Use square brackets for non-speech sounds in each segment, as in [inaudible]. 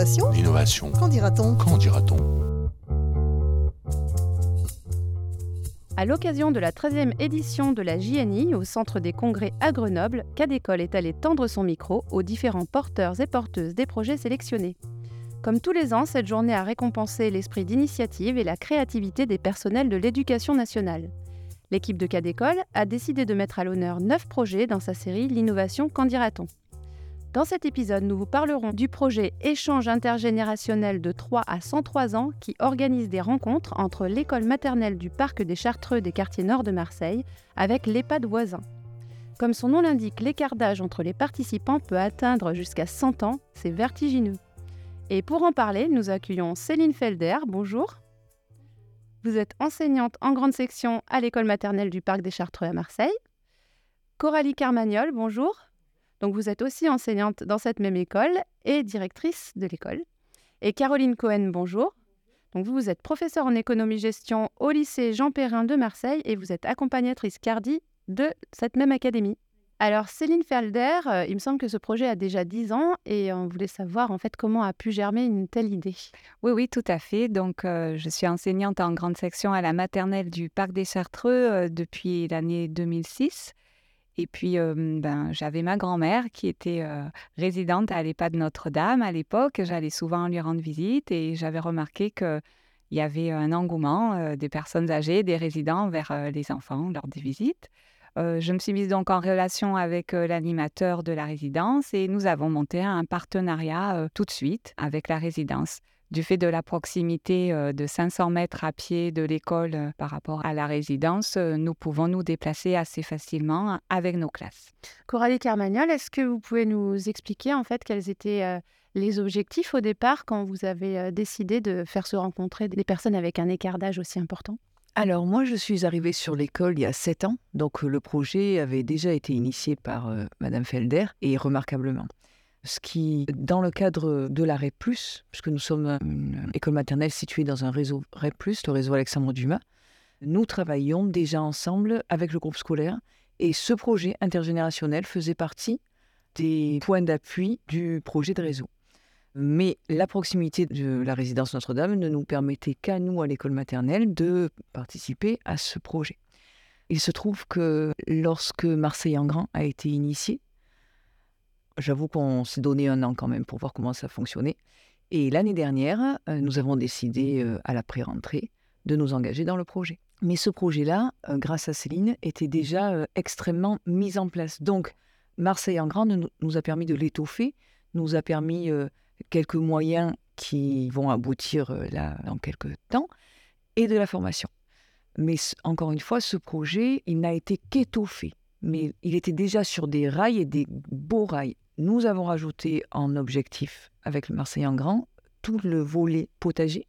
L'innovation L'innovation. Qu'en dira-t-on Qu'en dira-t-on À l'occasion de la 13e édition de la JNI au Centre des Congrès à Grenoble, Cadécole est allé tendre son micro aux différents porteurs et porteuses des projets sélectionnés. Comme tous les ans, cette journée a récompensé l'esprit d'initiative et la créativité des personnels de l'éducation nationale. L'équipe de Cadécole a décidé de mettre à l'honneur 9 projets dans sa série L'innovation, qu'en dira-t-on? Dans cet épisode, nous vous parlerons du projet Échange intergénérationnel de 3 à 103 ans qui organise des rencontres entre l'école maternelle du Parc des Chartreux des quartiers nord de Marseille avec l'EHPAD voisin. Comme son nom l'indique, l'écart d'âge entre les participants peut atteindre jusqu'à 100 ans, c'est vertigineux. Et pour en parler, nous accueillons Céline Felder. Bonjour. Vous êtes enseignante en grande section à l'école maternelle du Parc des Chartreux à Marseille. Coralie Carmagnol, bonjour. Donc vous êtes aussi enseignante dans cette même école et directrice de l'école. Et Caroline Cohen, bonjour. Donc vous, vous êtes professeure en économie-gestion au lycée Jean Perrin de Marseille et vous êtes accompagnatrice Cardi de cette même académie. Alors Céline Felder, euh, il me semble que ce projet a déjà 10 ans et on voulait savoir en fait comment a pu germer une telle idée. Oui, oui, tout à fait. Donc, euh, je suis enseignante en grande section à la maternelle du Parc des Chartreux euh, depuis l'année 2006. Et puis, ben, j'avais ma grand-mère qui était résidente à l'EHPAD Notre-Dame à l'époque. J'allais souvent lui rendre visite et j'avais remarqué qu'il y avait un engouement des personnes âgées, des résidents vers les enfants lors des visites. Je me suis mise donc en relation avec l'animateur de la résidence et nous avons monté un partenariat tout de suite avec la résidence. Du fait de la proximité de 500 mètres à pied de l'école par rapport à la résidence, nous pouvons nous déplacer assez facilement avec nos classes. Coralie Carmagnol, est-ce que vous pouvez nous expliquer en fait quels étaient les objectifs au départ quand vous avez décidé de faire se rencontrer des personnes avec un écart d'âge aussi important? Alors moi, je suis arrivée sur l'école il y a sept ans, donc le projet avait déjà été initié par Madame Felder et remarquablement. Ce qui, dans le cadre de la REP+, puisque nous sommes une école maternelle située dans un réseau REP+, le réseau Alexandre Dumas, nous travaillions déjà ensemble avec le groupe scolaire et ce projet intergénérationnel faisait partie des points d'appui du projet de réseau. Mais la proximité de la résidence Notre-Dame ne nous permettait qu'à nous, à l'école maternelle, de participer à ce projet. Il se trouve que lorsque Marseille en Grand a été initié, j'avoue qu'on s'est donné un an quand même pour voir comment ça fonctionnait. Et l'année dernière, euh, nous avons décidé, euh, à la pré-rentrée, de nous engager dans le projet. Mais ce projet-là, euh, grâce à Céline, était déjà extrêmement mis en place. Donc, Marseille en Grand nous a permis de l'étoffer, nous a permis quelques moyens qui vont aboutir là dans quelques temps, et de la formation. Mais encore une fois, ce projet, il n'a été qu'étoffé. Mais il était déjà sur des rails et des beaux rails. Nous avons rajouté en objectif, avec le Marseille en grand, tout le volet potager,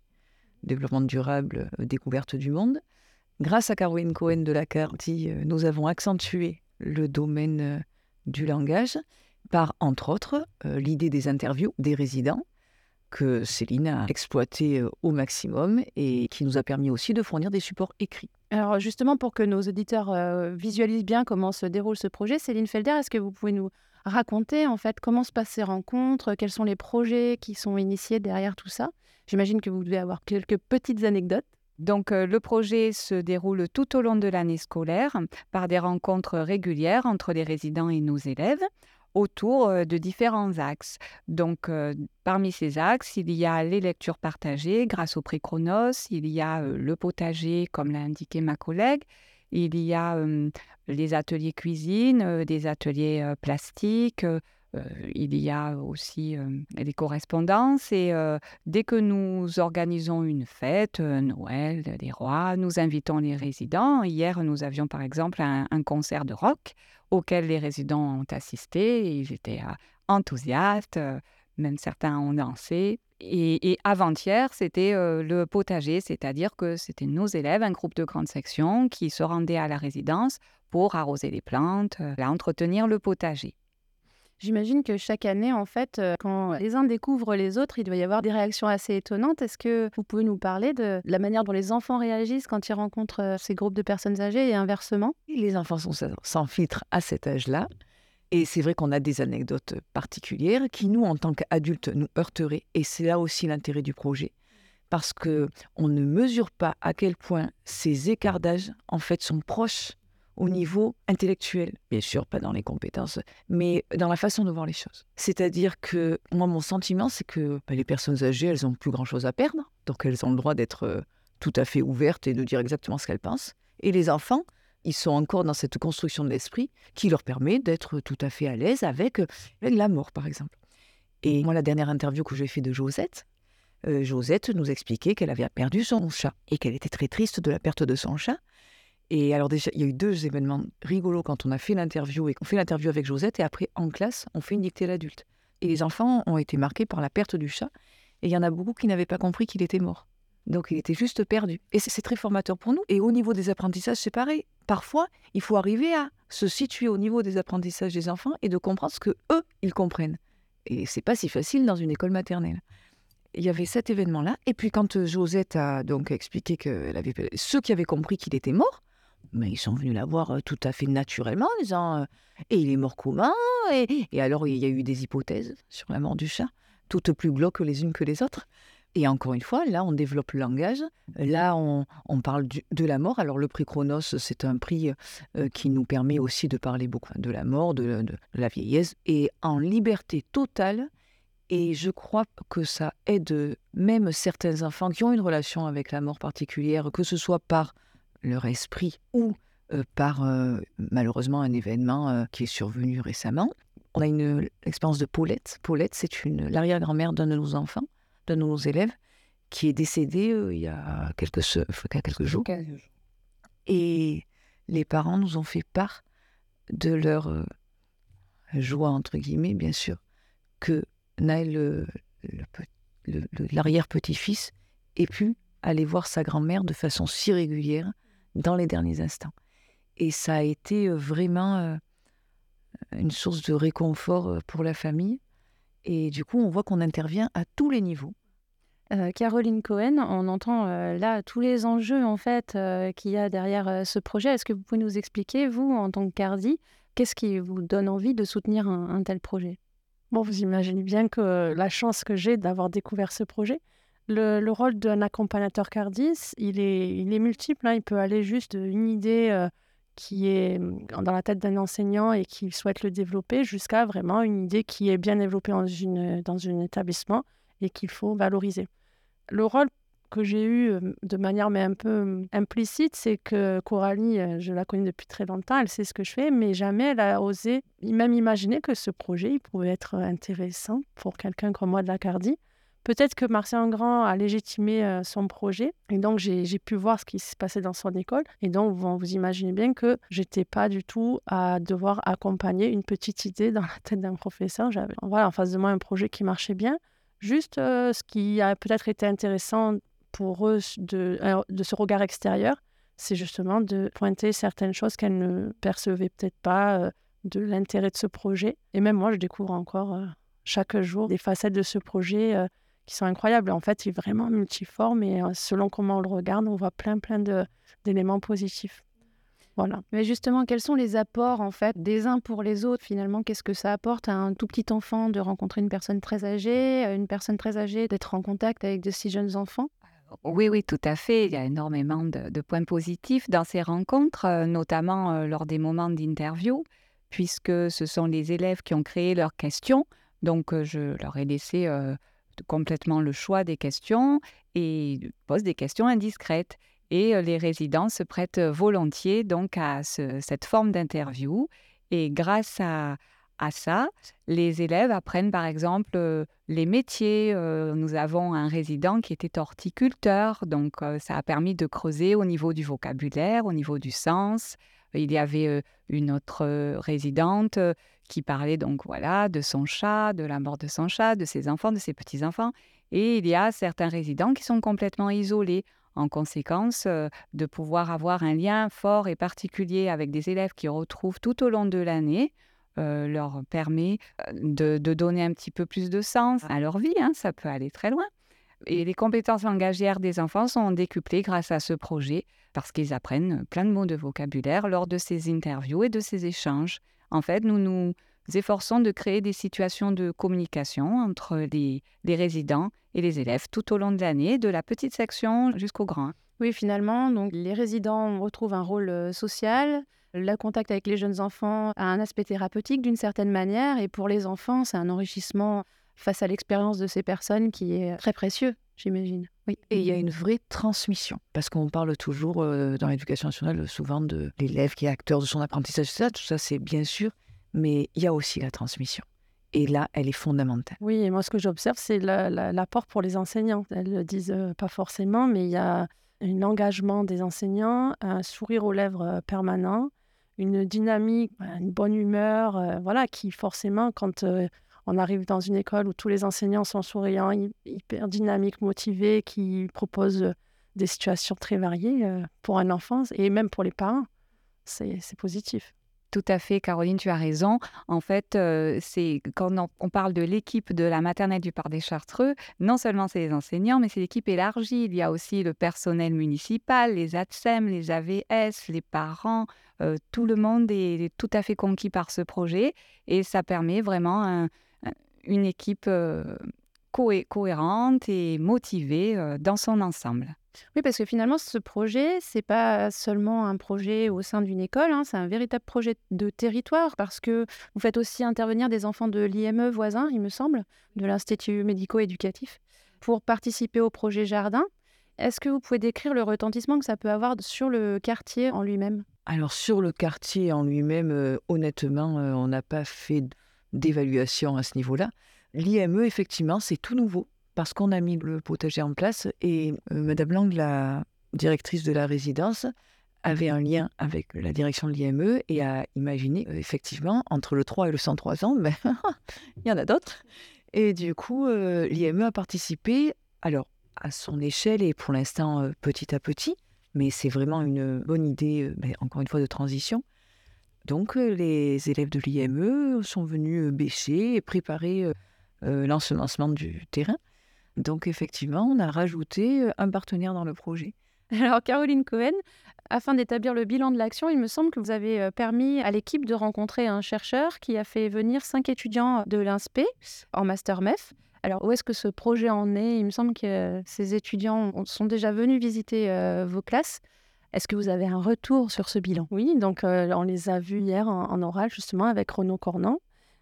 développement durable, euh, découverte du monde. Grâce à Caroline Cohen de la Cardi, euh, nous avons accentué le domaine du langage par, entre autres, euh, l'idée des interviews des résidents que Céline a exploité euh, au maximum et qui nous a permis aussi de fournir des supports écrits. Alors justement, pour que nos auditeurs euh, visualisent bien comment se déroule ce projet, Céline Felder, est-ce que vous pouvez nous raconter en fait comment se passent ces rencontres, quels sont les projets qui sont initiés derrière tout ça? J'imagine que vous devez avoir quelques petites anecdotes. Donc le projet se déroule tout au long de l'année scolaire par des rencontres régulières entre les résidents et nos élèves autour de différents axes. Donc, parmi ces axes, il y a les lectures partagées grâce au prix Chronos, il y a le potager, comme l'a indiqué ma collègue, il y a les ateliers cuisine, des ateliers plastiques, il y a aussi les correspondances et dès que nous organisons une fête, Noël, des rois, nous invitons les résidents. Hier, nous avions par exemple un, concert de rock auquel les résidents ont assisté. Ils étaient enthousiastes, même certains ont dansé. Et, avant-hier, c'était le potager, c'est-à-dire que c'était nos élèves, un groupe de grande section, qui se rendaient à la résidence pour arroser les plantes, entretenir le potager. J'imagine que chaque année, en fait, euh, quand les uns découvrent les autres, il doit y avoir des réactions assez étonnantes. Est-ce que vous pouvez nous parler de la manière dont les enfants réagissent quand ils rencontrent euh, ces groupes de personnes âgées et inversement? Les enfants sont sans à cet âge-là. Et c'est vrai qu'on a des anecdotes particulières qui, nous, en tant qu'adultes, nous heurteraient. Et c'est là aussi l'intérêt du projet. Parce que on ne mesure pas à quel point ces écarts d'âge, en fait, sont proches au niveau intellectuel. Bien sûr, pas dans les compétences, mais dans la façon de voir les choses. C'est-à-dire que moi, mon sentiment, c'est que bah, les personnes âgées, elles n'ont plus grand-chose à perdre. Donc, elles ont le droit d'être euh, tout à fait ouvertes et de dire exactement ce qu'elles pensent. Et les enfants, ils sont encore dans cette construction de l'esprit qui leur permet d'être tout à fait à l'aise avec, la mort, par exemple. Et moi, la dernière interview que j'ai faite de Josette, euh, Josette nous expliquait qu'elle avait perdu son chat et qu'elle était très triste de la perte de son chat. Et alors déjà, il y a eu deux événements rigolos quand on a fait l'interview et qu'on fait l'interview avec Josette et après en classe, on fait une dictée à l'adulte. Et les enfants ont été marqués par la perte du chat et il y en a beaucoup qui n'avaient pas compris qu'il était mort. Donc il était juste perdu. Et c'est très formateur pour nous. Et au niveau des apprentissages, c'est pareil. Parfois, il faut arriver à se situer au niveau des apprentissages des enfants et de comprendre ce que eux, ils comprennent. Et c'est pas si facile dans une école maternelle. Il y avait cet événement-là. Et puis quand Josette a donc expliqué que avait ceux qui avaient compris qu'il était mort, mais ils sont venus la voir euh, tout à fait naturellement en disant euh, Et il est mort comment? Et, et alors il y a eu des hypothèses sur la mort du chat, toutes plus glauques les unes que les autres. Et encore une fois, là, on développe le langage. Là, on, parle de la mort. Alors, le prix Chronos, c'est un prix euh, qui nous permet aussi de parler beaucoup de la mort, de, la vieillesse, et en liberté totale. Et je crois que ça aide même certains enfants qui ont une relation avec la mort particulière, que ce soit par leur esprit ou euh, par euh, malheureusement un événement qui est survenu récemment. On a une expérience de Paulette. Paulette, c'est l'arrière-grand-mère d'un de nos enfants de nos élèves qui est décédé euh, il y a quelques, quelques jours. Et les parents nous ont fait part de leur euh, joie, entre guillemets, bien sûr, que Naël, l'arrière-petit-fils, ait pu aller voir sa grand-mère de façon si régulière dans les derniers instants. Et ça a été euh, vraiment une source de réconfort pour la famille. Et du coup, on voit qu'on intervient à tous les niveaux. Euh, Caroline Cohen, on entend euh, là tous les enjeux en fait euh, qu'il y a derrière ce projet. Est-ce que vous pouvez nous expliquer, vous, en tant que Cardi, qu'est-ce qui vous donne envie de soutenir un, tel projet? Bon, vous imaginez bien que la chance que j'ai d'avoir découvert ce projet, le, rôle d'un accompagnateur Cardis, il est, multiple. Hein. Il peut aller juste d'une idée qui est dans la tête d'un enseignant et qui souhaite le développer jusqu'à vraiment une idée qui est bien développée dans, un établissement et qu'il faut valoriser. Le rôle que j'ai eu de manière un peu implicite, c'est que Coralie, je la connais depuis très longtemps, elle sait ce que je fais, mais jamais elle a osé même imaginer que ce projet il pouvait être intéressant pour quelqu'un comme moi de la Cardie. Peut-être que Martien Grand a légitimé son projet et donc j'ai pu voir ce qui se passait dans son école. Et donc vous, imaginez bien que j'étais pas du tout à devoir accompagner une petite idée dans la tête d'un professeur. J'avais voilà, en face de moi un projet qui marchait bien. Juste ce qui a peut-être été intéressant pour eux de, de ce regard extérieur, c'est justement de pointer certaines choses qu'elles ne percevaient peut-être pas de l'intérêt de ce projet. Et même moi, je découvre encore chaque jour des facettes de ce projet qui sont incroyables. En fait, il est vraiment multiforme et selon comment on le regarde, on voit plein, plein d'éléments positifs. Voilà. Mais justement, quels sont les apports en fait des uns pour les autres? Finalement Qu'est-ce que ça apporte à un tout petit enfant de rencontrer une personne très âgée, une personne très âgée d'être en contact avec de si jeunes enfants? Oui, oui, tout à fait. Il y a énormément de, points positifs dans ces rencontres, notamment lors des moments d'interview, puisque ce sont les élèves qui ont créé leurs questions. Donc, je leur ai laissé complètement le choix des questions et pose des questions indiscrètes. Et euh, les résidents se prêtent volontiers donc à cette forme d'interview. Et grâce à, à, ça, les élèves apprennent par exemple euh, les métiers. Euh, nous avons un résident qui était horticulteur, donc ça a permis de creuser au niveau du vocabulaire, au niveau du sens. Il y avait une autre résidente qui parlait donc voilà de son chat, de la mort de son chat, de ses enfants, de ses petits-enfants. Et il y a certains résidents qui sont complètement isolés. En conséquence, de pouvoir avoir un lien fort et particulier avec des élèves qui retrouvent tout au long de l'année leur permet de, donner un petit peu plus de sens à leur vie. Hein, ça peut aller très loin. Et les compétences langagières des enfants sont décuplées grâce à ce projet parce qu'ils apprennent plein de mots de vocabulaire lors de ces interviews et de ces échanges. En fait, nous nous efforçons de créer des situations de communication entre les, résidents et les élèves tout au long de l'année, de la petite section jusqu'au grand. Oui, finalement, donc les résidents retrouvent un rôle euh, social. Le contact avec les jeunes enfants a un aspect thérapeutique d'une certaine manière, et pour les enfants, c'est un enrichissement face à l'expérience de ces personnes qui est très précieux, j'imagine. Oui. Et il y a une vraie transmission, parce qu'on parle toujours euh, dans l'éducation nationale souvent de l'élève qui est acteur de son apprentissage, tout ça, tout ça c'est bien sûr, mais il y a aussi la transmission. Et là, elle est fondamentale. Oui, et moi, ce que j'observe, c'est l'apport pour les enseignants. Elles ne le disent euh, pas forcément, mais il y a un engagement des enseignants, un sourire aux lèvres euh, permanent, une dynamique, une bonne humeur, euh, voilà, qui forcément, quand on arrive dans une école où tous les enseignants sont souriants, hyper dynamiques, motivés, qui proposent des situations très variées pour un enfant et même pour les parents, c'est positif. Tout à fait, Caroline, tu as raison. En fait, euh, c'est quand on, parle de l'équipe de la maternelle du Parc des Chartreux, non seulement c'est les enseignants, mais c'est l'équipe élargie. Il y a aussi le personnel municipal, les ATSEM, les AVS, les parents. Euh, tout le monde est, tout à fait conquis par ce projet et ça permet vraiment une équipe euh, cohérente et motivée dans son ensemble. Oui, parce que finalement, ce projet, c'est pas seulement un projet au sein d'une école, hein, c'est un véritable projet de territoire parce que vous faites aussi intervenir des enfants de l'IME voisin, il me semble, de l'Institut médico-éducatif, pour participer au projet Jardin. Est-ce que vous pouvez décrire le retentissement que ça peut avoir sur le quartier en lui-même? Alors, sur le quartier en lui-même, euh, honnêtement, euh, on n'a pas fait d'évaluation à ce niveau-là. L'IME, effectivement, c'est tout nouveau parce qu'on a mis le potager en place et euh, Madame Lang, la directrice de la résidence, avait un lien avec la direction de l'IME et a imaginé euh, effectivement entre le 3 et le 103 ans, ben, [laughs] il y en a d'autres. Et du coup, euh, l'IME a participé, alors à son échelle et pour l'instant petit à petit, mais c'est vraiment une bonne idée, ben, encore une fois, de transition. Donc les élèves de l'IME sont venus bêcher et préparer l'ensemencement du terrain. Donc effectivement, on a rajouté un partenaire dans le projet. [laughs] Alors Caroline Cohen, afin d'établir le bilan de l'action, il me semble que vous avez permis à l'équipe de rencontrer un chercheur qui a fait venir cinq étudiants de l'INSPE en master MEF. Alors où est-ce que ce projet en est? Il me semble que ces étudiants sont déjà venus visiter vos classes. Est-ce que vous avez un retour sur ce bilan? Oui, donc on les a vus hier en, oral justement avec Renaud Cornan.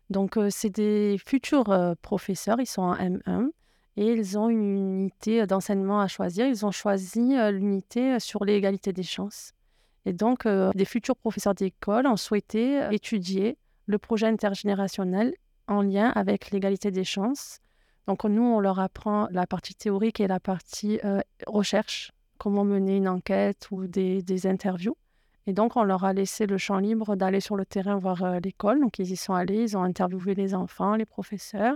Donc c'est des futurs professeurs, ils sont en M1 et ils ont une unité d'enseignement à choisir. Ils ont choisi l'unité sur l'égalité des chances. Et donc, des futurs professeurs d'école ont souhaité étudier le projet intergénérationnel en lien avec l'égalité des chances. Donc, nous, on leur apprend la partie théorique et la partie recherche, comment mener une enquête ou des, des, interviews. Et donc, on leur a laissé le champ libre d'aller sur le terrain voir l'école. Donc, ils y sont allés, ils ont interviewé les enfants, les professeurs.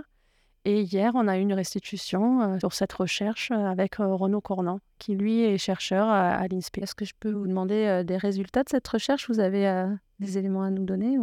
Et hier, on a eu une restitution euh, sur cette recherche euh, avec euh, Renaud Cornan, qui lui est chercheur à, l'INSPE. Est-ce que je peux vous demander des résultats de cette recherche? Vous avez des éléments à nous donner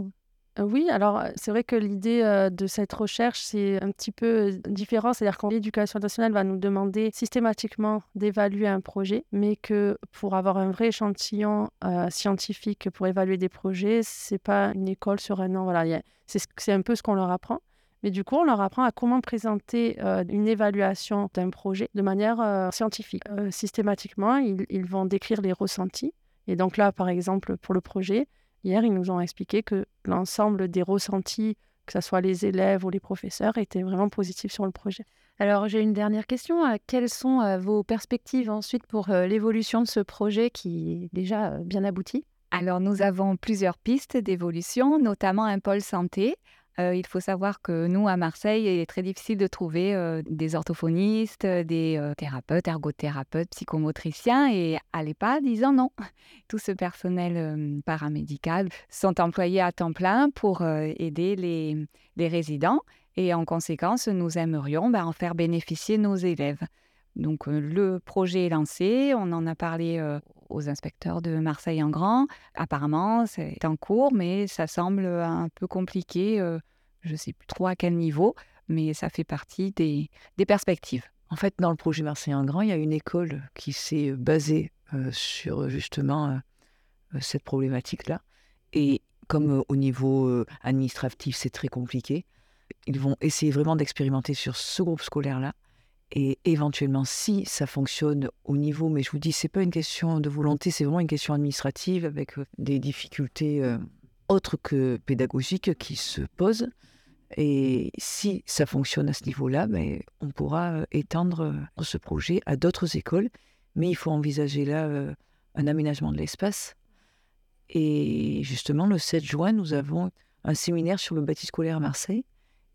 oui, alors c'est vrai que l'idée de cette recherche, c'est un petit peu différent. C'est-à-dire que l'éducation nationale va nous demander systématiquement d'évaluer un projet, mais que pour avoir un vrai échantillon scientifique pour évaluer des projets, c'est pas une école sur un an. Voilà, c'est un peu ce qu'on leur apprend. Mais du coup, on leur apprend à comment présenter une évaluation d'un projet de manière scientifique. Systématiquement, ils, vont décrire les ressentis. Et donc là, par exemple, pour le projet, hier, ils nous ont expliqué que l'ensemble des ressentis, que ce soit les élèves ou les professeurs, étaient vraiment positifs sur le projet. Alors, j'ai une dernière question. Quelles sont vos perspectives ensuite pour l'évolution de ce projet qui est déjà bien abouti? Alors, nous avons plusieurs pistes d'évolution, notamment un pôle santé euh, il faut savoir que nous, à Marseille, il est très difficile de trouver euh, des orthophonistes, des euh, thérapeutes, ergothérapeutes, psychomotriciens. Et à l'EHPAD, disant non. [laughs] Tout ce personnel paramédical sont employés à temps plein pour aider les, résidents. Et en conséquence, nous aimerions ben, en faire bénéficier nos élèves. Donc le projet est lancé, on en a parlé aux inspecteurs de Marseille en grand. Apparemment, c'est en cours, mais ça semble un peu compliqué. je ne sais plus trop à quel niveau, mais ça fait partie des, perspectives. En fait, dans le projet Marseille en grand, il y a une école qui s'est basée sur justement cette problématique-là. Et comme au niveau administratif, c'est très compliqué, ils vont essayer vraiment d'expérimenter sur ce groupe scolaire-là. Et éventuellement, si ça fonctionne au niveau, mais je vous dis, c'est pas une question de volonté, c'est vraiment une question administrative avec des difficultés autres que pédagogiques qui se posent. Et si ça fonctionne à ce niveau-là, ben, on pourra étendre ce projet à d'autres écoles. Mais il faut envisager là un aménagement de l'espace. Et justement, le 7 juin, nous avons un séminaire sur le bâti scolaire à Marseille.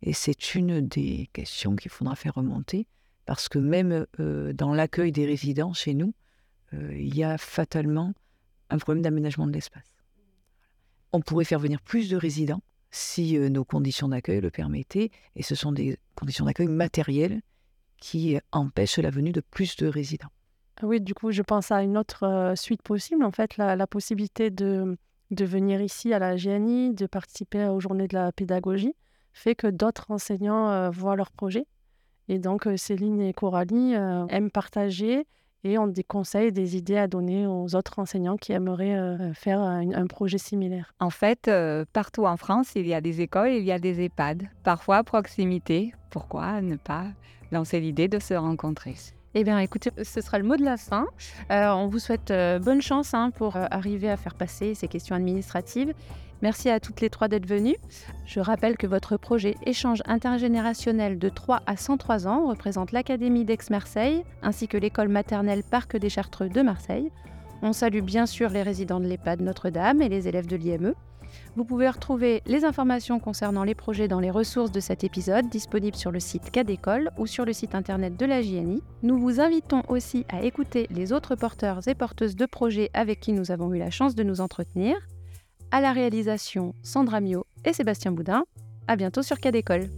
Et c'est une des questions qu'il faudra faire remonter, parce que même dans l'accueil des résidents chez nous, il y a fatalement un problème d'aménagement de l'espace. On pourrait faire venir plus de résidents si nos conditions d'accueil le permettaient, et ce sont des conditions d'accueil matérielles qui empêchent la venue de plus de résidents. Ah oui, du coup, je pense à une autre suite possible, en fait, la, possibilité de venir ici à la GNI, de participer aux journées de la pédagogie, fait que d'autres enseignants voient leur projet. Et donc, Céline et Coralie aiment partager et ont des conseils, des idées à donner aux autres enseignants qui aimeraient faire un, projet similaire. En fait, partout en France, il y a des écoles, il y a des EHPAD, parfois à proximité. Pourquoi ne pas lancer l'idée de se rencontrer? Eh bien, écoutez, ce sera le mot de la fin. on vous souhaite bonne chance hein, pour arriver à faire passer ces questions administratives. Merci à toutes les trois d'être venues. Je rappelle que votre projet Échange intergénérationnel de 3 à 103 ans représente l'Académie d'Aix-Marseille ainsi que l'école maternelle Parc des Chartreux de Marseille. On salue bien sûr les résidents de l'EHPAD Notre-Dame et les élèves de l'IME. Vous pouvez retrouver les informations concernant les projets dans les ressources de cet épisode disponibles sur le site Cadécole ou sur le site internet de la JNI. Nous vous invitons aussi à écouter les autres porteurs et porteuses de projets avec qui nous avons eu la chance de nous entretenir. À la réalisation, Sandra Mio et Sébastien Boudin. À bientôt sur Cadécole.